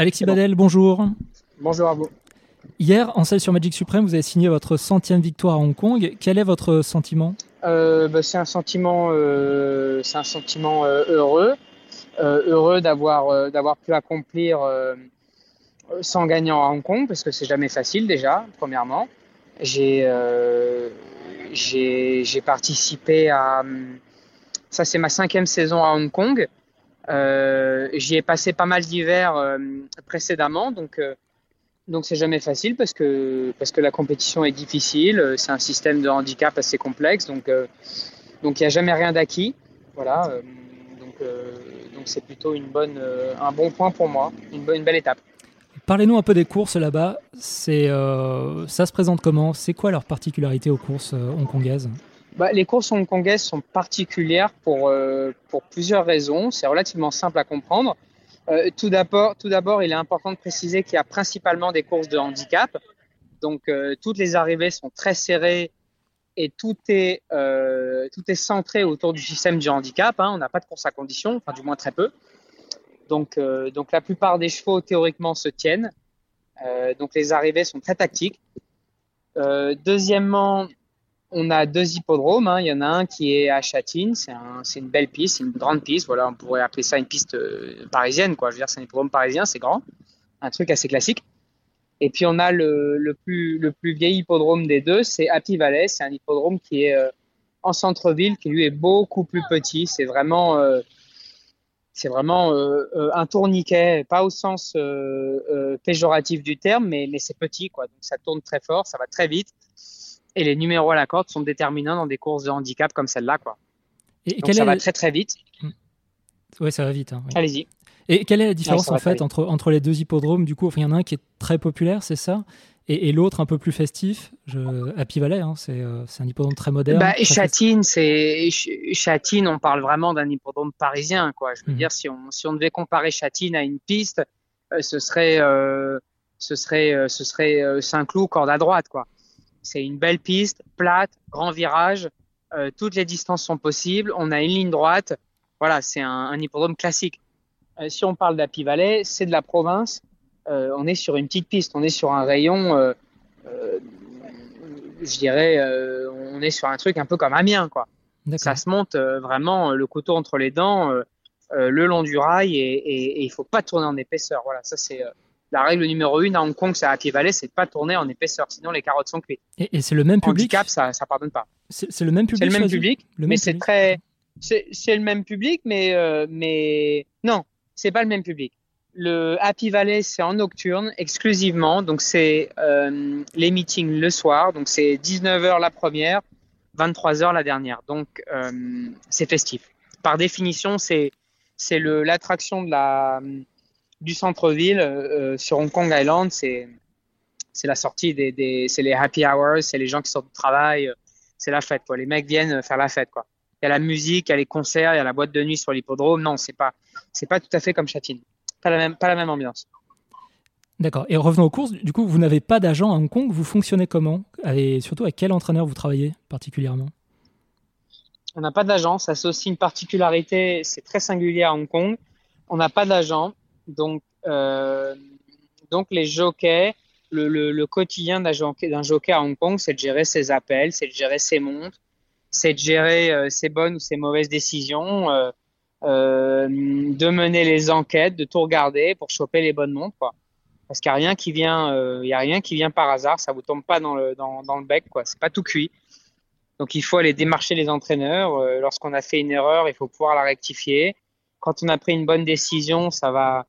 Alexis Badel, bonjour. Bonjour à vous. Hier, en salle sur Magic Supreme, vous avez signé votre centième victoire à Hong Kong. Quel est votre sentiment? Euh, bah, C'est un sentiment, euh, c'est un sentiment euh, heureux, heureux d'avoir d'avoir pu accomplir sans gagnant à Hong Kong, parce que c'est jamais facile déjà, premièrement. J'ai j'ai participé à ça, c'est ma cinquième saison à Hong Kong. J'y ai passé pas mal d'hivers précédemment, donc donc c'est jamais facile parce que parce que la compétition est difficile, c'est un système de handicap assez complexe, donc euh, donc il n'y a jamais rien d'acquis, voilà. Euh, donc euh, donc c'est plutôt une bonne un bon point pour moi, une belle étape. Parlez-nous un peu des courses là-bas. C'est ça se présente comment C'est quoi leur particularité aux courses hongkongaises? Bah, les courses hongkongaises sont particulières pour, pour plusieurs raisons. C'est relativement simple à comprendre. Euh, tout d'abord, il est important de préciser qu'il y a principalement des courses de handicap. Donc, euh, toutes les arrivées sont très serrées et tout est, euh, tout est centré autour du système du handicap. Hein. On n'a pas de course à condition, enfin du moins très peu. Donc, donc la plupart des chevaux théoriquement se tiennent. donc les arrivées sont très tactiques. deuxièmement, on a deux hippodromes. Hein. Il y en a un qui est à Châtine. C'est un, une belle piste, une grande piste. Voilà, on pourrait appeler ça une piste euh, parisienne. Quoi. Je veux dire, c'est un hippodrome parisien, c'est grand. Un truc assez classique. Et puis on a le, plus, vieil hippodrome des deux, c'est Happy Valley. C'est un hippodrome qui est euh, en centre-ville, qui lui est beaucoup plus petit. C'est vraiment, euh, un tourniquet, pas au sens péjoratif du terme, mais, c'est petit. Donc ça tourne très fort, ça va très vite et les numéros à la corde sont déterminants dans des courses de handicap comme celle-là. Quoi. Et Donc ça va très très vite. Hmm. Oui, ça va vite. Hein, Allez-y. Et quelle est la différence en fait entre, entre les deux hippodromes? Du coup, il y en a un qui est très populaire, c'est ça et, l'autre un peu plus festif, je, Happy Valley, hein, euh, c'est un hippodrome très moderne. Bah, Châtine, c'est Châtine, on parle vraiment d'un hippodrome parisien, quoi. Je veux mhm. dire, si on, si on devait comparer Châtine à une piste, euh, ce serait euh, ce serait ce serait Saint-Cloud corde à droite, quoi. C'est une belle piste, plate, grand virage. Euh, toutes les distances sont possibles. On a une ligne droite. Voilà, c'est un, un, hippodrome classique. Euh, si on parle d'Happy Valley, c'est de la province. Euh, on est sur une petite piste. On est sur un rayon, je dirais, on est sur un truc un peu comme Amiens, quoi. Ça se monte vraiment le couteau entre les dents, le long du rail, et, et, et il faut pas tourner en épaisseur. Voilà, ça c'est la règle numéro une à Hong Kong, c'est à Happy Valley, c'est de pas tourner en épaisseur, sinon les carottes sont cuites. Et, c'est le même public. Handicap, ça, ça pardonne pas. C'est le même public. C'est le même public, mais c'est très, c'est le même public, mais euh, mais non, c'est pas le même public. Le Happy Valley, c'est en nocturne exclusivement, donc c'est euh, les meetings le soir, donc c'est 19h la première, 23h la dernière, donc euh, c'est festif. Par définition, c'est c'est l'attraction de la du centre-ville euh, euh, sur Hong Kong Island, c'est c'est la sortie des, des c'est les happy hours, c'est les gens qui sortent du travail, euh, c'est la fête quoi. Les mecs viennent faire la fête quoi. Il y a la musique, il y a les concerts, il y a la boîte de nuit sur l'hippodrome. Non, c'est pas c'est pas tout à fait comme Châtine. Pas la même pas la même ambiance. D'accord. Et revenons aux courses. Du coup, vous n'avez pas d'agent à Hong Kong. Vous fonctionnez comment? Et surtout, avec quel entraîneur vous travaillez particulièrement? On n'a pas d'agent. Ça, c'est aussi une particularité. C'est très singulier à Hong Kong. On n'a pas d'agent. Donc, euh, donc les jockeys, le, le, quotidien d'un jockey, jockey, à Hong Kong, c'est de gérer ses appels, c'est de gérer ses montres, c'est de gérer euh, ses bonnes ou ses mauvaises décisions, euh, de mener les enquêtes, de tout regarder pour choper les bonnes montres. Parce qu'il n'y a rien qui vient, il y a rien qui vient par hasard, ça vous tombe pas dans le dans, le bec, quoi. C'est pas tout cuit. Donc il faut aller démarcher les entraîneurs. Lorsqu'on a fait une erreur, il faut pouvoir la rectifier. Quand on a pris une bonne décision, ça va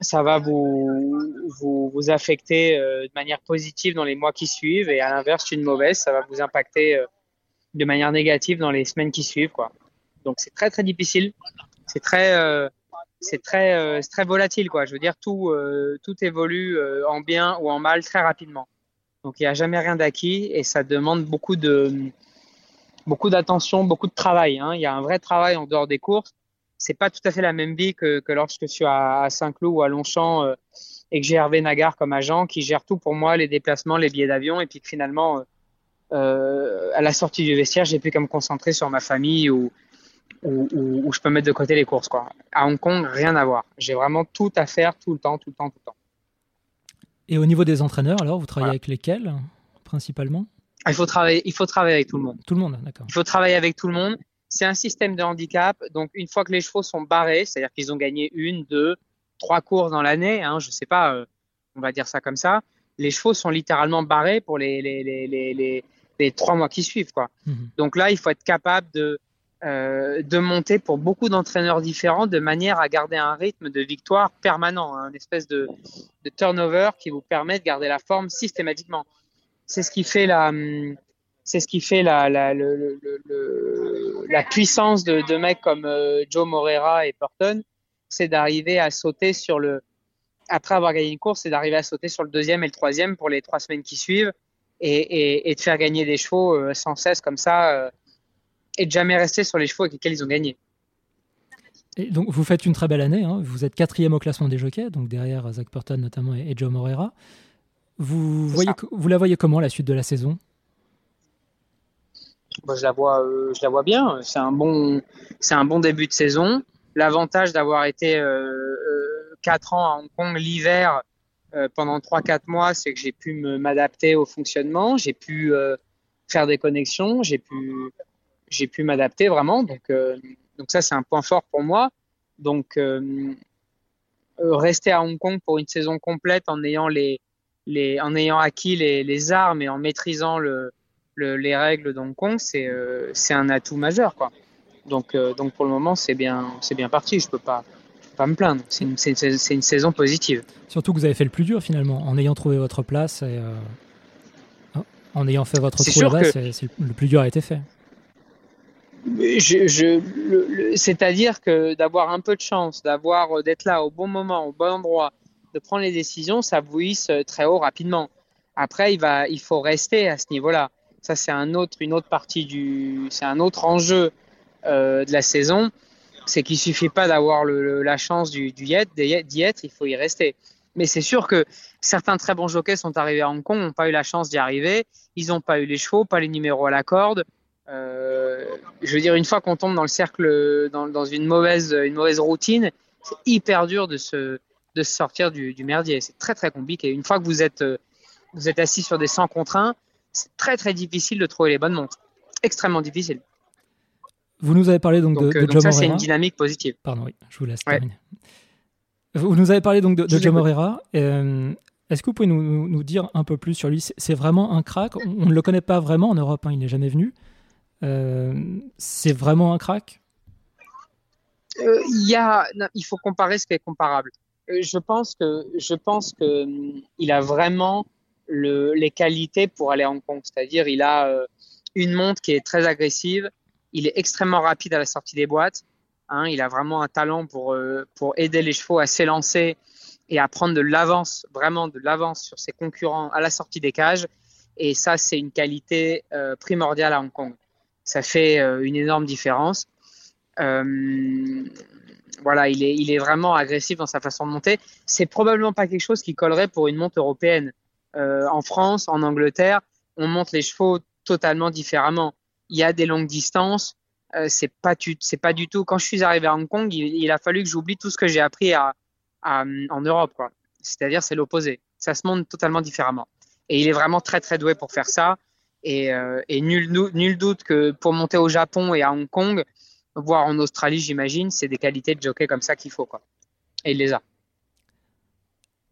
ça va vous, vous, vous affecter euh, de manière positive dans les mois qui suivent et à l'inverse, une mauvaise, ça va vous impacter euh, de manière négative dans les semaines qui suivent. Quoi. Donc c'est très très difficile, c'est très euh, c'est très c'est très volatile quoi. Je veux dire tout tout évolue en bien ou en mal très rapidement. Donc il n'y a jamais rien d'acquis et ça demande beaucoup de beaucoup d'attention, beaucoup de travail. Hein. Il y a un vrai travail en dehors des courses c'est pas tout à fait la même vie que, que lorsque je suis à, Saint-Cloud ou à Longchamp euh, et que j'ai Hervé Nagar comme agent qui gère tout pour moi, les déplacements, les billets d'avion, et puis que finalement, euh, euh à la sortie du vestiaire, j'ai pu qu'à me concentrer sur ma famille ou, où, je peux mettre de côté les courses. Quoi. À Hong Kong, rien à voir. J'ai vraiment tout à faire tout le temps, tout le temps, tout le temps. Et au niveau des entraîneurs, alors, vous travaillez avec lesquels principalement? Il faut, travailler, il faut travailler avec tout le monde. Tout le monde, d'accord. Il faut travailler avec tout le monde. C'est un système de handicap. Donc, une fois que les chevaux sont barrés, c'est-à-dire qu'ils ont gagné une, deux, trois courses dans l'année, hein, je sais pas, euh, on va dire ça comme ça, les chevaux sont littéralement barrés pour les, les, les, les, les trois mois qui suivent. Quoi. Mhm. Donc là, il faut être capable de, euh, de monter pour beaucoup d'entraîneurs différents de manière à garder un rythme de victoire permanent, hein, une espèce de, de turnover qui vous permet de garder la forme systématiquement. C'est ce qui fait la, c'est ce qui fait la, la, le, le, la puissance de, de mecs comme euh, Joe Morera et Burton, c'est d'arriver à sauter sur le, après avoir gagné une course, c'est d'arriver à sauter sur le deuxième et le troisième pour les trois semaines qui suivent et, et, et de faire gagner des chevaux euh, sans cesse comme ça euh, et de jamais rester sur les chevaux avec lesquels ils ont gagné. Et donc vous faites une très belle année, hein. vous êtes quatrième au classement des jockeys, donc derrière Zach Burton notamment et, Joe Morera. Vous, voyez, vous la voyez comment la suite de la saison? Je la vois, euh, je la vois bien. C'est un bon, c'est un bon début de saison. L'avantage d'avoir été euh, euh, quatre ans à Hong Kong l'hiver pendant 3-4 mois, c'est que j'ai pu m'adapter au fonctionnement, j'ai pu faire des connexions, j'ai pu, j'ai pu m'adapter vraiment. Donc, donc ça, c'est un point fort pour moi. Donc, rester à Hong Kong pour une saison complète en ayant les, les, en ayant acquis les, les armes et en maîtrisant le, les règles d'Hong Kong, c'est euh, c'est un atout majeur. Quoi. Donc, euh, donc pour le moment, c'est bien, bien parti. Je ne peux pas, pas me plaindre. C'est une, une, saison positive. Surtout que vous avez fait le plus dur finalement, en ayant trouvé votre place et euh, en ayant fait votre trou là-bas, le plus dur a été fait. Je, je, C'est-à-dire que d'avoir un peu de chance, d'avoir d'être là au bon moment, au bon endroit, de prendre les décisions, ça vous hisse très haut rapidement. Après, il, va, il faut rester à ce niveau-là. Ça, c'est un autre, une autre partie du, c'est un autre enjeu euh, de la saison. C'est qu'il suffit pas d'avoir la chance du, d'y être, il faut y rester. Mais c'est sûr que certains très bons jockeys sont arrivés à Hong Kong, n'ont pas eu la chance d'y arriver. Ils n'ont pas eu les chevaux, pas les numéros à la corde. Euh, je veux dire, une fois qu'on tombe dans le cercle, dans, une mauvaise, une mauvaise routine, c'est hyper dur de se, de sortir du, merdier. C'est très très compliqué. Une fois que vous êtes, vous êtes assis sur des 100 contre 1, c'est très très difficile de trouver les bonnes montres. Extrêmement difficile. Vous nous avez parlé donc, de, de euh, donc ça, c'est une dynamique positive. Pardon, oui, je vous laisse terminer. Vous nous avez parlé donc de, de Joe Morera. Euh, est-ce que vous pouvez nous, nous, dire un peu plus sur lui? C'est vraiment un crack? On ne le connaît pas vraiment en Europe, hein, il n'est jamais venu. Euh, c'est vraiment un crack? Il, y a, il faut comparer ce qui est comparable. je pense que je pense que hum, il a vraiment le, les qualités pour aller à Hong Kong. C'est-à-dire, il a euh, une montre qui est très agressive, il est extrêmement rapide à la sortie des boîtes. Hein, il a vraiment un talent pour, euh, pour aider les chevaux à s'élancer et à prendre de l'avance, vraiment de l'avance sur ses concurrents à la sortie des cages. Et ça, c'est une qualité euh, primordiale à Hong Kong. Ça fait une énorme différence. voilà, il est, il est vraiment agressif dans sa façon de monter. C'est probablement pas quelque chose qui collerait pour une montre européenne. Euh, en France, en Angleterre, on monte les chevaux totalement différemment. Il y a des longues distances. Euh, c'est pas du tout. Quand je suis arrivé à Hong Kong, il, a fallu que j'oublie tout ce que j'ai appris en Europe. C'est-à-dire, c'est l'opposé. Ça se monte totalement différemment. Et il est vraiment très très doué pour faire ça. Et, euh, nul, doute que pour monter au Japon et à Hong Kong, voire en Australie, j'imagine, c'est des qualités de jockey comme ça qu'il faut. Et il les a.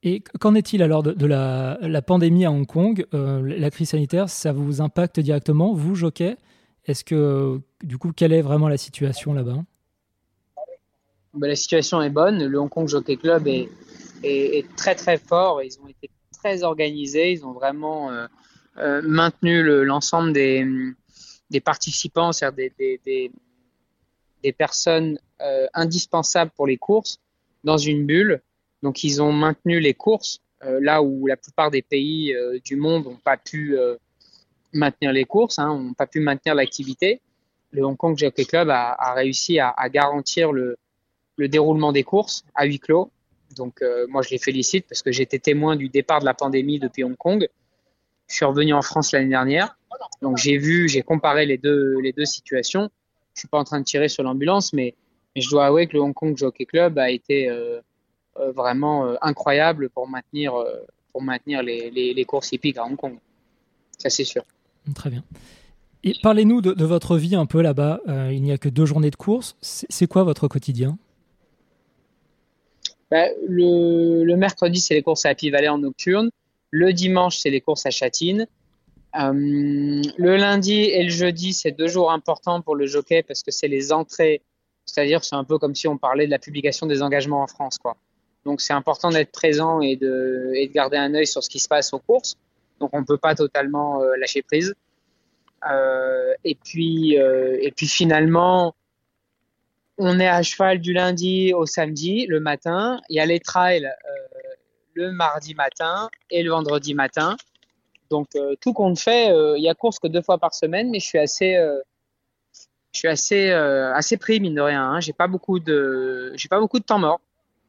Et qu'en est-il alors de, la, pandémie à Hong Kong? Euh, La crise sanitaire, ça vous impacte directement, vous, jockey Est-ce que, du coup, quelle est vraiment la situation là-bas? Ben, La situation est bonne. Le Hong Kong Jockey Club est, très très fort. Ils ont été très organisés. Ils ont vraiment euh, euh, maintenu l'ensemble des, participants, c'est-à-dire des, personnes indispensables pour les courses, dans une bulle donc ils ont maintenu les courses euh, là où la plupart des pays euh, du monde n'ont pas pu euh, maintenir les courses, n'ont hein, pas pu maintenir l'activité. Le Hong Kong Jockey Club a, réussi à, garantir le, déroulement des courses à huis clos. Donc moi je les félicite parce que j'étais témoin du départ de la pandémie depuis Hong Kong. Je suis revenu en France l'année dernière, donc j'ai vu, j'ai comparé les deux situations. je suis pas en train de tirer sur l'ambulance, mais, je dois avouer que le Hong Kong Jockey Club a été vraiment incroyable pour maintenir, pour maintenir les, les, courses hippiques à Hong Kong. Ça, c'est sûr. Très bien. Et parlez-nous de, votre vie un peu là-bas. il n'y a que deux journées de course. C'est quoi votre quotidien? Bah, le, le, mercredi, c'est les courses à Happy Valley en nocturne. Le dimanche, c'est les courses à Châtine. Euh, le lundi et le jeudi, c'est deux jours importants pour le jockey parce que c'est les entrées. C'est-à-dire, c'est un peu comme si on parlait de la publication des engagements en France, quoi. Donc, c'est important d'être présent et de, garder un œil sur ce qui se passe aux courses. Donc, on ne peut pas totalement euh, lâcher prise. Euh, et puis, euh, et puis finalement, on est à cheval du lundi au samedi, le matin. Il y a les trails le mardi matin et le vendredi matin. Donc tout compte fait, il y a course que deux fois par semaine, mais je suis assez, je suis assez, assez pris mine de rien. Hein. J'ai pas pas beaucoup de temps mort.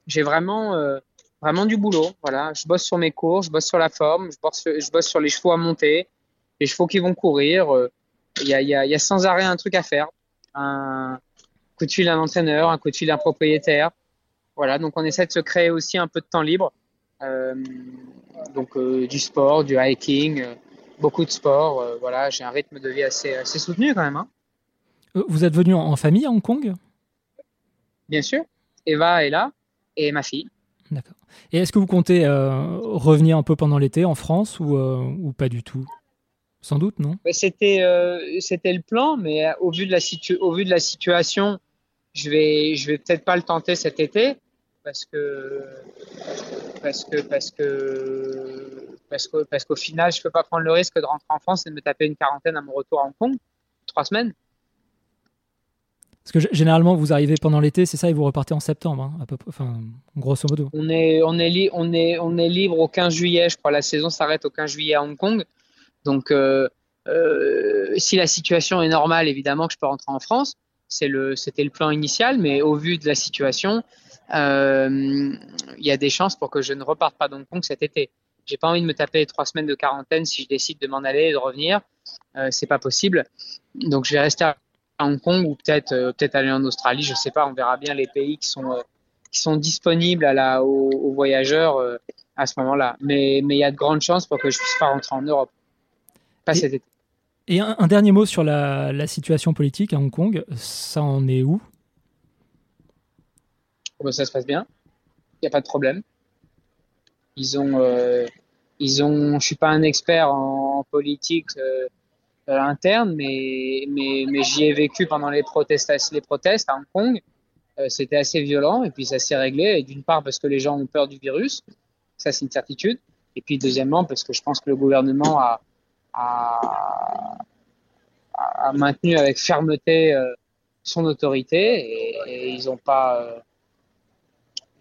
J'ai vraiment, vraiment du boulot. Voilà, je bosse sur mes courses, je bosse sur la forme, je bosse, je bosse sur les chevaux à monter, les chevaux qui vont courir. Il y a, y, a, y a sans arrêt un truc à faire. Un, coup de fil d'un entraîneur, un coup de fil d'un propriétaire. Voilà, donc on essaie de se créer aussi un peu de temps libre. Euh, donc euh, du sport, du hiking, euh, beaucoup de sport. voilà, j'ai un rythme de vie assez, assez soutenu quand même. Hein. Vous êtes venu en famille à Hong Kong? Bien sûr. Eva est là et ma fille. D'accord. Et est-ce que vous comptez revenir un peu pendant l'été en France ou, ou pas du tout? Sans doute, non? C'était c'était le plan, mais au vu de la, au vu de la situation, je vais, je vais peut-être pas le tenter cet été parce que, parce que, parce que, parce que, parce qu'au final, je peux pas prendre le risque de rentrer en France et de me taper une quarantaine à mon retour à Hong Kong, trois semaines. Parce que généralement, vous arrivez pendant l'été, c'est ça, et vous repartez en septembre, hein, grosso modo. On est, libre au 15 juillet, je crois. La saison s'arrête au 15 juillet à Hong Kong. Donc, euh, euh, si la situation est normale, évidemment que je peux rentrer en France c'était le plan initial, mais au vu de la situation, euh, il y a des chances pour que je ne reparte pas d'Hong Kong cet été. J'ai pas envie de me taper trois semaines de quarantaine si je décide de m'en aller et de revenir. C'est pas possible. Donc je vais rester à Hong Kong ou peut-être euh, peut-être aller en Australie. Je sais pas. On verra bien les pays qui sont euh, qui sont disponibles à la, aux, aux voyageurs euh, à ce moment-là. Mais mais il y a de grandes chances pour que je puisse pas rentrer en Europe. Pas cet été. Et un, dernier mot sur la, situation politique à Hong Kong. Ça en est où? Oh, ben, Ça se passe bien. Il n'y a pas de problème. Ils ont, euh, ils ont. Je suis pas un expert en, politique euh, interne, mais, mais, mais j'y ai vécu pendant les les protestes à Hong Kong. C'était assez violent et puis ça s'est réglé. Et d'une part parce que les gens ont peur du virus, ça c'est une certitude. Et puis deuxièmement parce que je pense que le gouvernement a, a, maintenu avec fermeté euh, son autorité et, ils n'ont pas euh,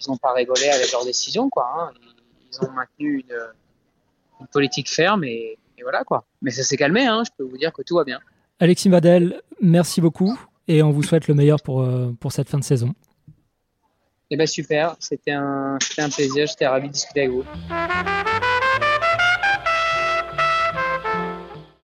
ils ont pas rigolé avec leurs décisions quoi. Hein. Ils ont maintenu une, politique ferme et, voilà quoi. Mais ça s'est calmé, hein. je peux vous dire que tout va bien. Alexis Vadel, merci beaucoup et on vous souhaite le meilleur pour, euh, pour cette fin de saison. Eh ben super, c'était un, un plaisir, j'étais ravi de discuter avec vous.